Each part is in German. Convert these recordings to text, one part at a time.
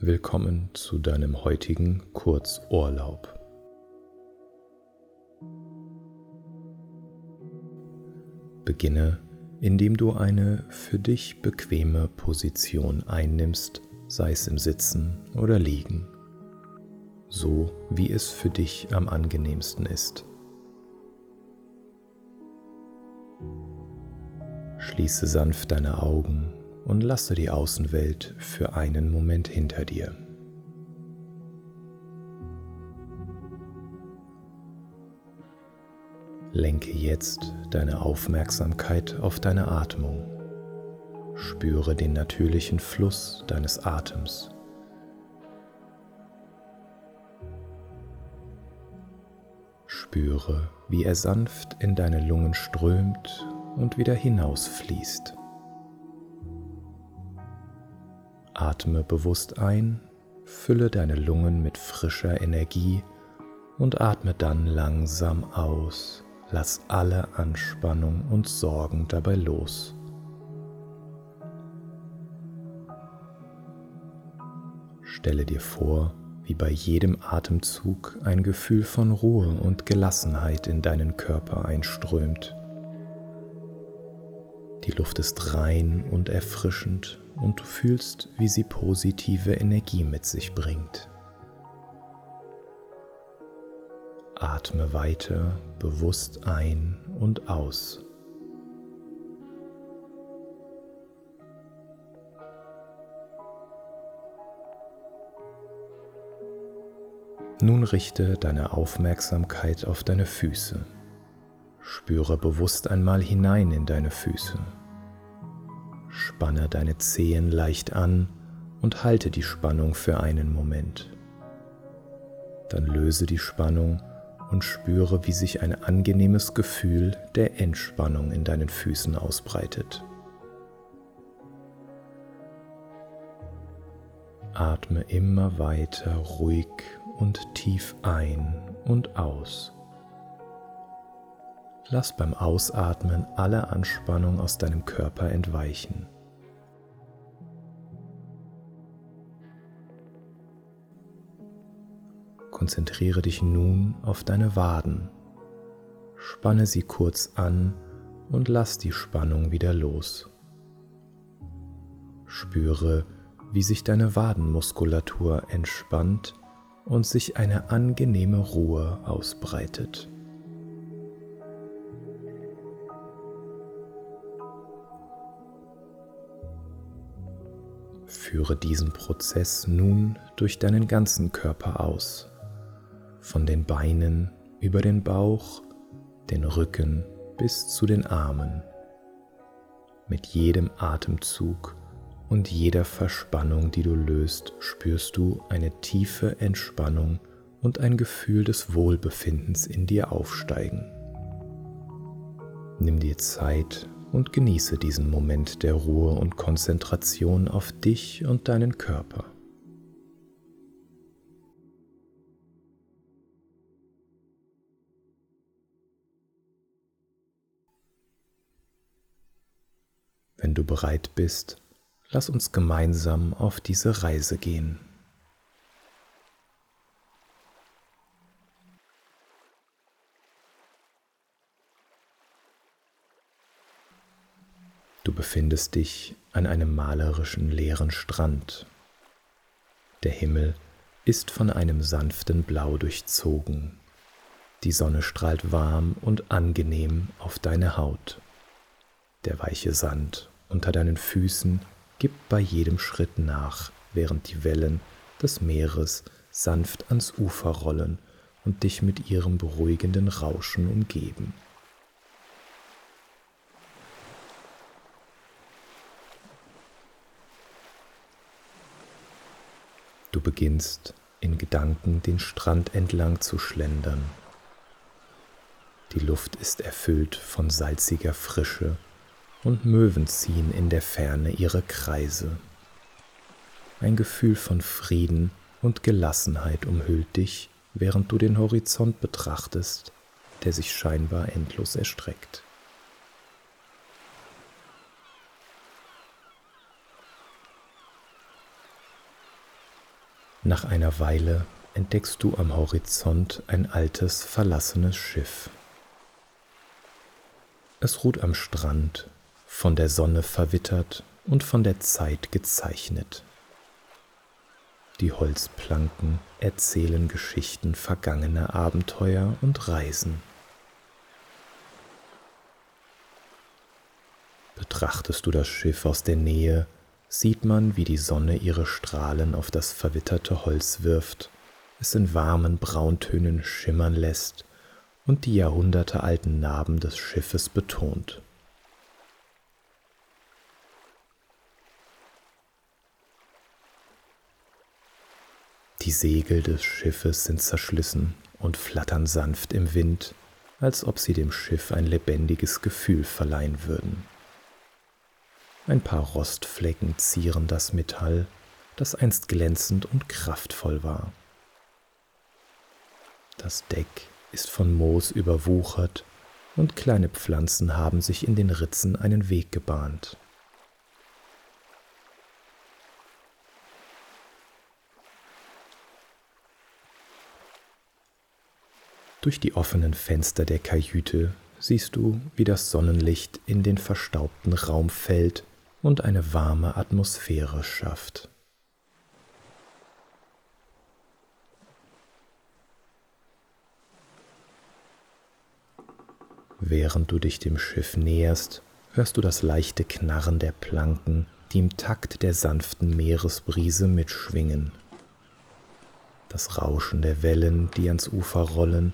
Willkommen zu deinem heutigen Kurzurlaub. Beginne, indem du eine für dich bequeme Position einnimmst, sei es im Sitzen oder Liegen, so wie es für dich am angenehmsten ist. Schließe sanft deine Augen und lasse die Außenwelt für einen Moment hinter dir. Lenke jetzt deine Aufmerksamkeit auf deine Atmung. Spüre den natürlichen Fluss deines Atems. Spüre, wie er sanft in deine Lungen strömt und wieder hinausfließt. Atme bewusst ein, fülle deine Lungen mit frischer Energie und atme dann langsam aus. Lass alle Anspannung und Sorgen dabei los. Stelle dir vor, wie bei jedem Atemzug ein Gefühl von Ruhe und Gelassenheit in deinen Körper einströmt. Die Luft ist rein und erfrischend und du fühlst, wie sie positive Energie mit sich bringt. Atme weiter bewusst ein und aus. Nun richte deine Aufmerksamkeit auf deine Füße. Spüre bewusst einmal hinein in deine Füße. Spanne deine Zehen leicht an und halte die Spannung für einen Moment. Dann löse die Spannung und spüre, wie sich ein angenehmes Gefühl der Entspannung in deinen Füßen ausbreitet. Atme immer weiter ruhig und tief ein und aus. Lass beim Ausatmen alle Anspannung aus deinem Körper entweichen. Konzentriere dich nun auf deine Waden. Spanne sie kurz an und lass die Spannung wieder los. Spüre, wie sich deine Wadenmuskulatur entspannt und sich eine angenehme Ruhe ausbreitet. Führe diesen Prozess nun durch deinen ganzen Körper aus, von den Beinen über den Bauch, den Rücken bis zu den Armen. Mit jedem Atemzug und jeder Verspannung, die du löst, spürst du eine tiefe Entspannung und ein Gefühl des Wohlbefindens in dir aufsteigen. Nimm dir Zeit und genieße diesen Moment der Ruhe und Konzentration auf dich und deinen Körper. Du bereit bist, lass uns gemeinsam auf diese Reise gehen. Du befindest dich an einem malerischen leeren Strand. Der Himmel ist von einem sanften Blau durchzogen. Die Sonne strahlt warm und angenehm auf deine Haut. Der weiche Sand unter deinen Füßen gibt bei jedem Schritt nach, während die Wellen des Meeres sanft ans Ufer rollen und dich mit ihrem beruhigenden Rauschen umgeben. Du beginnst in Gedanken den Strand entlang zu schlendern. Die Luft ist erfüllt von salziger Frische und Möwen ziehen in der Ferne ihre Kreise. Ein Gefühl von Frieden und Gelassenheit umhüllt dich, während du den Horizont betrachtest, der sich scheinbar endlos erstreckt. Nach einer Weile entdeckst du am Horizont ein altes, verlassenes Schiff. Es ruht am Strand, von der Sonne verwittert und von der Zeit gezeichnet. Die Holzplanken erzählen Geschichten vergangener Abenteuer und Reisen. Betrachtest du das Schiff aus der Nähe, sieht man, wie die Sonne ihre Strahlen auf das verwitterte Holz wirft, es in warmen Brauntönen schimmern lässt und die jahrhundertealten Narben des Schiffes betont. Die Segel des Schiffes sind zerschlissen und flattern sanft im Wind, als ob sie dem Schiff ein lebendiges Gefühl verleihen würden. Ein paar Rostflecken zieren das Metall, das einst glänzend und kraftvoll war. Das Deck ist von Moos überwuchert und kleine Pflanzen haben sich in den Ritzen einen Weg gebahnt. Durch die offenen Fenster der Kajüte siehst du, wie das Sonnenlicht in den verstaubten Raum fällt und eine warme Atmosphäre schafft. Während du dich dem Schiff näherst, hörst du das leichte Knarren der Planken, die im Takt der sanften Meeresbrise mitschwingen. Das Rauschen der Wellen, die ans Ufer rollen,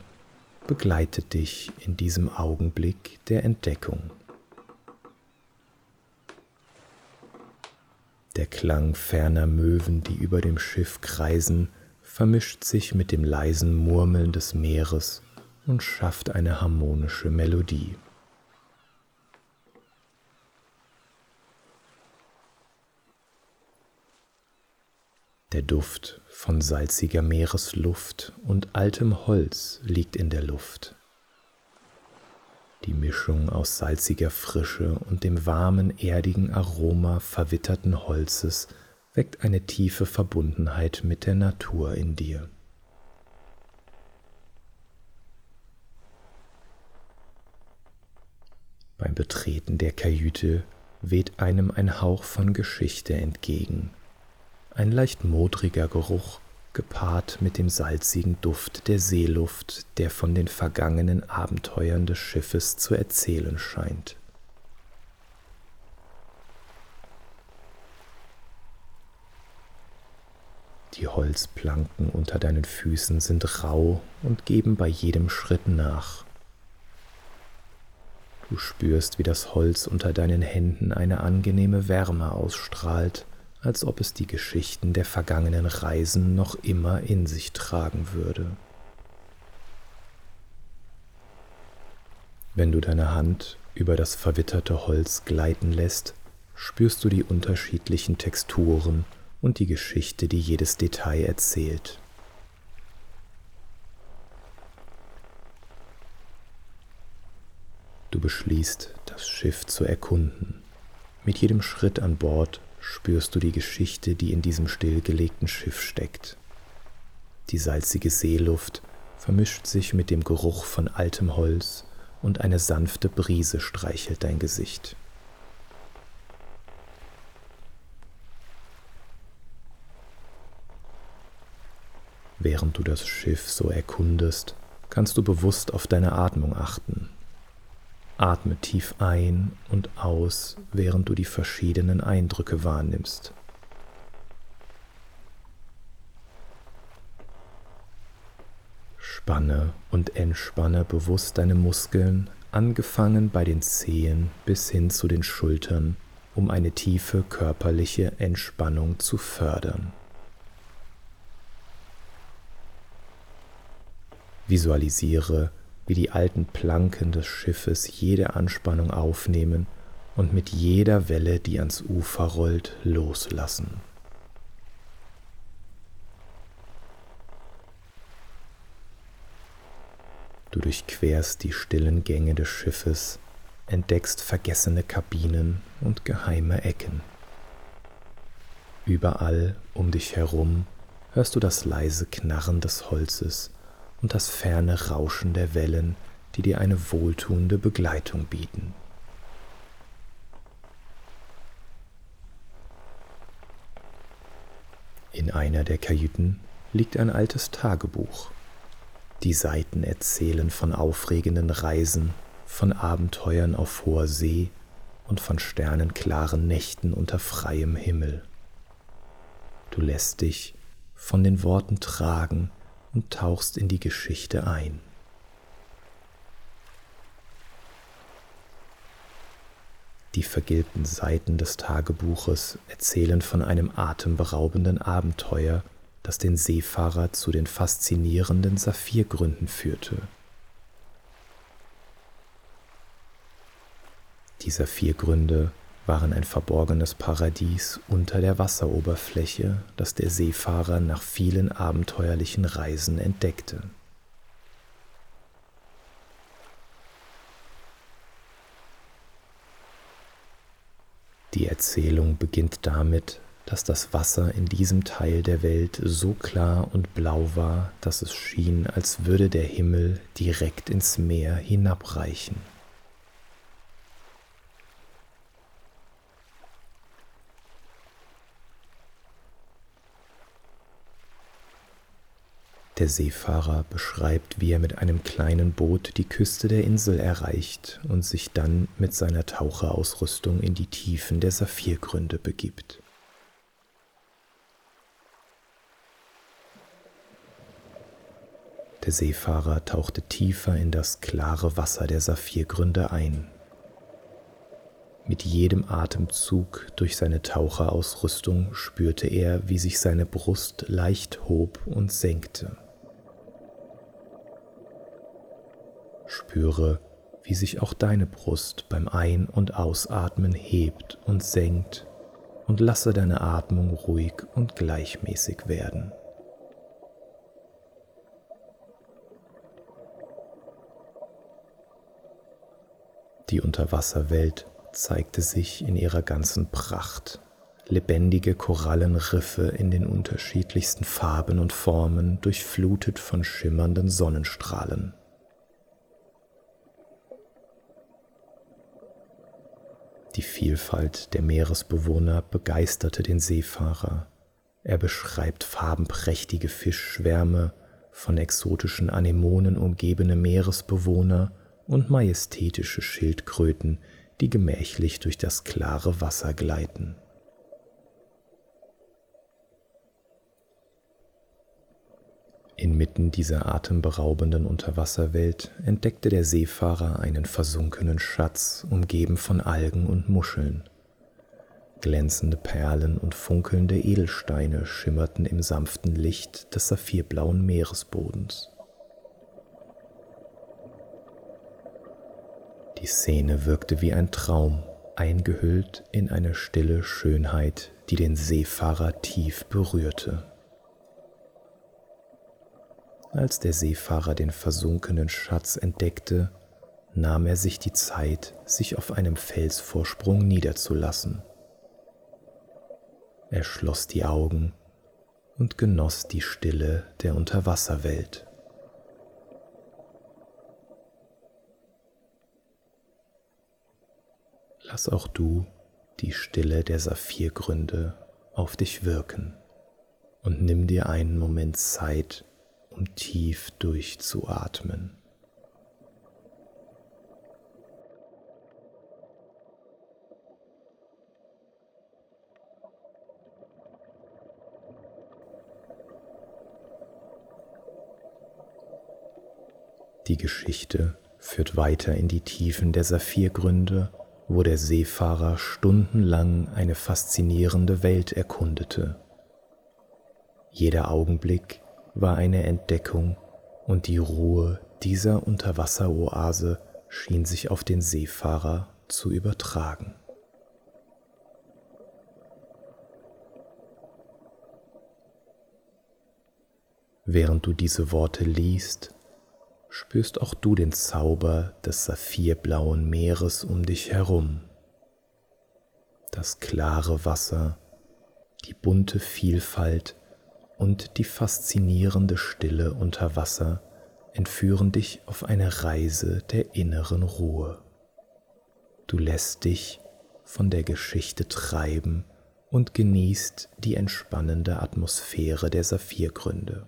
begleitet dich in diesem Augenblick der Entdeckung. Der Klang ferner Möwen, die über dem Schiff kreisen, vermischt sich mit dem leisen Murmeln des Meeres und schafft eine harmonische Melodie. Der Duft von salziger Meeresluft und altem Holz liegt in der Luft. Die Mischung aus salziger Frische und dem warmen, erdigen Aroma verwitterten Holzes weckt eine tiefe Verbundenheit mit der Natur in dir. Beim Betreten der Kajüte weht einem ein Hauch von Geschichte entgegen, ein leicht modriger Geruch, gepaart mit dem salzigen Duft der Seeluft, der von den vergangenen Abenteuern des Schiffes zu erzählen scheint. Die Holzplanken unter deinen Füßen sind rau und geben bei jedem Schritt nach. Du spürst, wie das Holz unter deinen Händen eine angenehme Wärme ausstrahlt als ob es die Geschichten der vergangenen Reisen noch immer in sich tragen würde. Wenn du deine Hand über das verwitterte Holz gleiten lässt, spürst du die unterschiedlichen Texturen und die Geschichte, die jedes Detail erzählt. Du beschließt, das Schiff zu erkunden. Mit jedem Schritt an Bord spürst du die Geschichte, die in diesem stillgelegten Schiff steckt. Die salzige Seeluft vermischt sich mit dem Geruch von altem Holz und eine sanfte Brise streichelt dein Gesicht. Während du das Schiff so erkundest, kannst du bewusst auf deine Atmung achten Atme tief ein und aus, während du die verschiedenen Eindrücke wahrnimmst. Spanne und entspanne bewusst deine Muskeln, angefangen bei den Zehen bis hin zu den Schultern, um eine tiefe körperliche Entspannung zu fördern. Visualisiere, wie die alten Planken des Schiffes jede Anspannung aufnehmen und mit jeder Welle, die ans Ufer rollt, loslassen. Du durchquerst die stillen Gänge des Schiffes, entdeckst vergessene Kabinen und geheime Ecken. Überall um dich herum hörst du das leise Knarren des Holzes und das ferne Rauschen der Wellen, die dir eine wohltuende Begleitung bieten. In einer der Kajüten liegt ein altes Tagebuch. Die Seiten erzählen von aufregenden Reisen, von Abenteuern auf hoher See und von sternenklaren Nächten unter freiem Himmel. Du lässt dich von den Worten tragen und tauchst in die Geschichte ein. Die vergilbten Seiten des Tagebuches erzählen von einem atemberaubenden Abenteuer, das den Seefahrer zu den faszinierenden Saphirgründen führte. Die Saphirgründe waren ein verborgenes Paradies unter der Wasseroberfläche, das der Seefahrer nach vielen abenteuerlichen Reisen entdeckte. Die Erzählung beginnt damit, dass das Wasser in diesem Teil der Welt so klar und blau war, dass es schien, als würde der Himmel direkt ins Meer hinabreichen. Der Seefahrer beschreibt, wie er mit einem kleinen Boot die Küste der Insel erreicht und sich dann mit seiner Taucherausrüstung in die Tiefen der Saphirgründe begibt. Der Seefahrer tauchte tiefer in das klare Wasser der Saphirgründe ein. Mit jedem Atemzug durch seine Taucherausrüstung spürte er, wie sich seine Brust leicht hob und senkte. Spüre, wie sich auch deine Brust beim Ein- und Ausatmen hebt und senkt und lasse deine Atmung ruhig und gleichmäßig werden. Die Unterwasserwelt zeigte sich in ihrer ganzen Pracht. Lebendige Korallenriffe in den unterschiedlichsten Farben und Formen, durchflutet von schimmernden Sonnenstrahlen. Die Vielfalt der Meeresbewohner begeisterte den Seefahrer. Er beschreibt farbenprächtige Fischschwärme, von exotischen Anemonen umgebene Meeresbewohner und majestätische Schildkröten, die gemächlich durch das klare Wasser gleiten. Inmitten dieser atemberaubenden Unterwasserwelt entdeckte der Seefahrer einen versunkenen Schatz, umgeben von Algen und Muscheln. Glänzende Perlen und funkelnde Edelsteine schimmerten im sanften Licht des saphirblauen Meeresbodens. Die Szene wirkte wie ein Traum, eingehüllt in eine stille Schönheit, die den Seefahrer tief berührte. Als der Seefahrer den versunkenen Schatz entdeckte, nahm er sich die Zeit, sich auf einem Felsvorsprung niederzulassen. Er schloss die Augen und genoss die Stille der Unterwasserwelt. Lass auch du die Stille der Saphirgründe auf dich wirken und nimm dir einen Moment Zeit, um tief durchzuatmen. Die Geschichte führt weiter in die Tiefen der Saphirgründe, wo der Seefahrer stundenlang eine faszinierende Welt erkundete. Jeder Augenblick war eine Entdeckung und die Ruhe dieser Unterwasseroase schien sich auf den Seefahrer zu übertragen. Während du diese Worte liest, spürst auch du den Zauber des saphirblauen Meeres um dich herum. Das klare Wasser, die bunte Vielfalt und die faszinierende Stille unter Wasser entführen dich auf eine Reise der inneren Ruhe. Du lässt dich von der Geschichte treiben und genießt die entspannende Atmosphäre der Saphirgründe.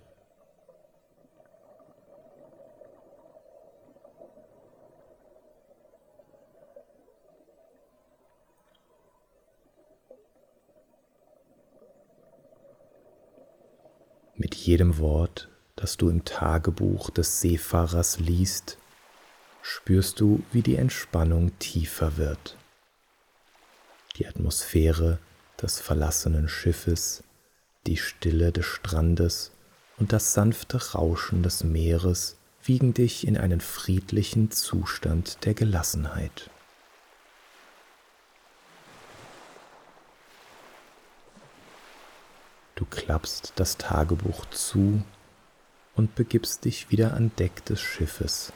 Mit jedem Wort, das du im Tagebuch des Seefahrers liest, spürst du, wie die Entspannung tiefer wird. Die Atmosphäre des verlassenen Schiffes, die Stille des Strandes und das sanfte Rauschen des Meeres wiegen dich in einen friedlichen Zustand der Gelassenheit. Du klappst das Tagebuch zu und begibst dich wieder an Deck des Schiffes.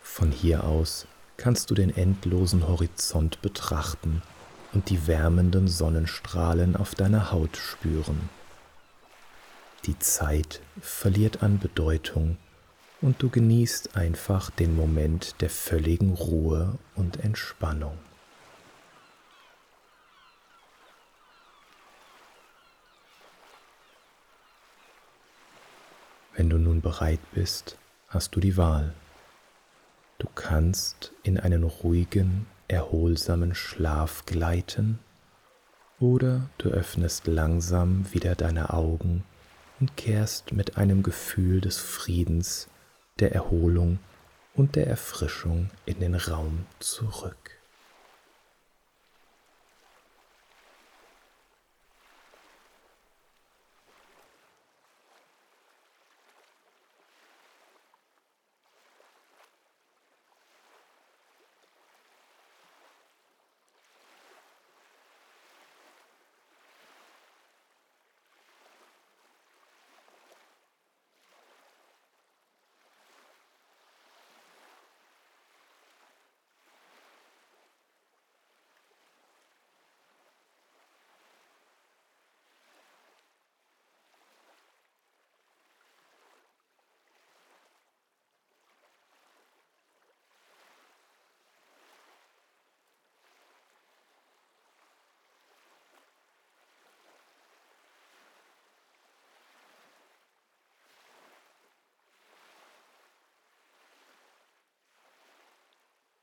Von hier aus kannst du den endlosen Horizont betrachten und die wärmenden Sonnenstrahlen auf deiner Haut spüren. Die Zeit verliert an Bedeutung und du genießt einfach den Moment der völligen Ruhe und Entspannung. Wenn du nun bereit bist, hast du die Wahl. Du kannst in einen ruhigen, erholsamen Schlaf gleiten oder du öffnest langsam wieder deine Augen und kehrst mit einem Gefühl des Friedens, der Erholung und der Erfrischung in den Raum zurück.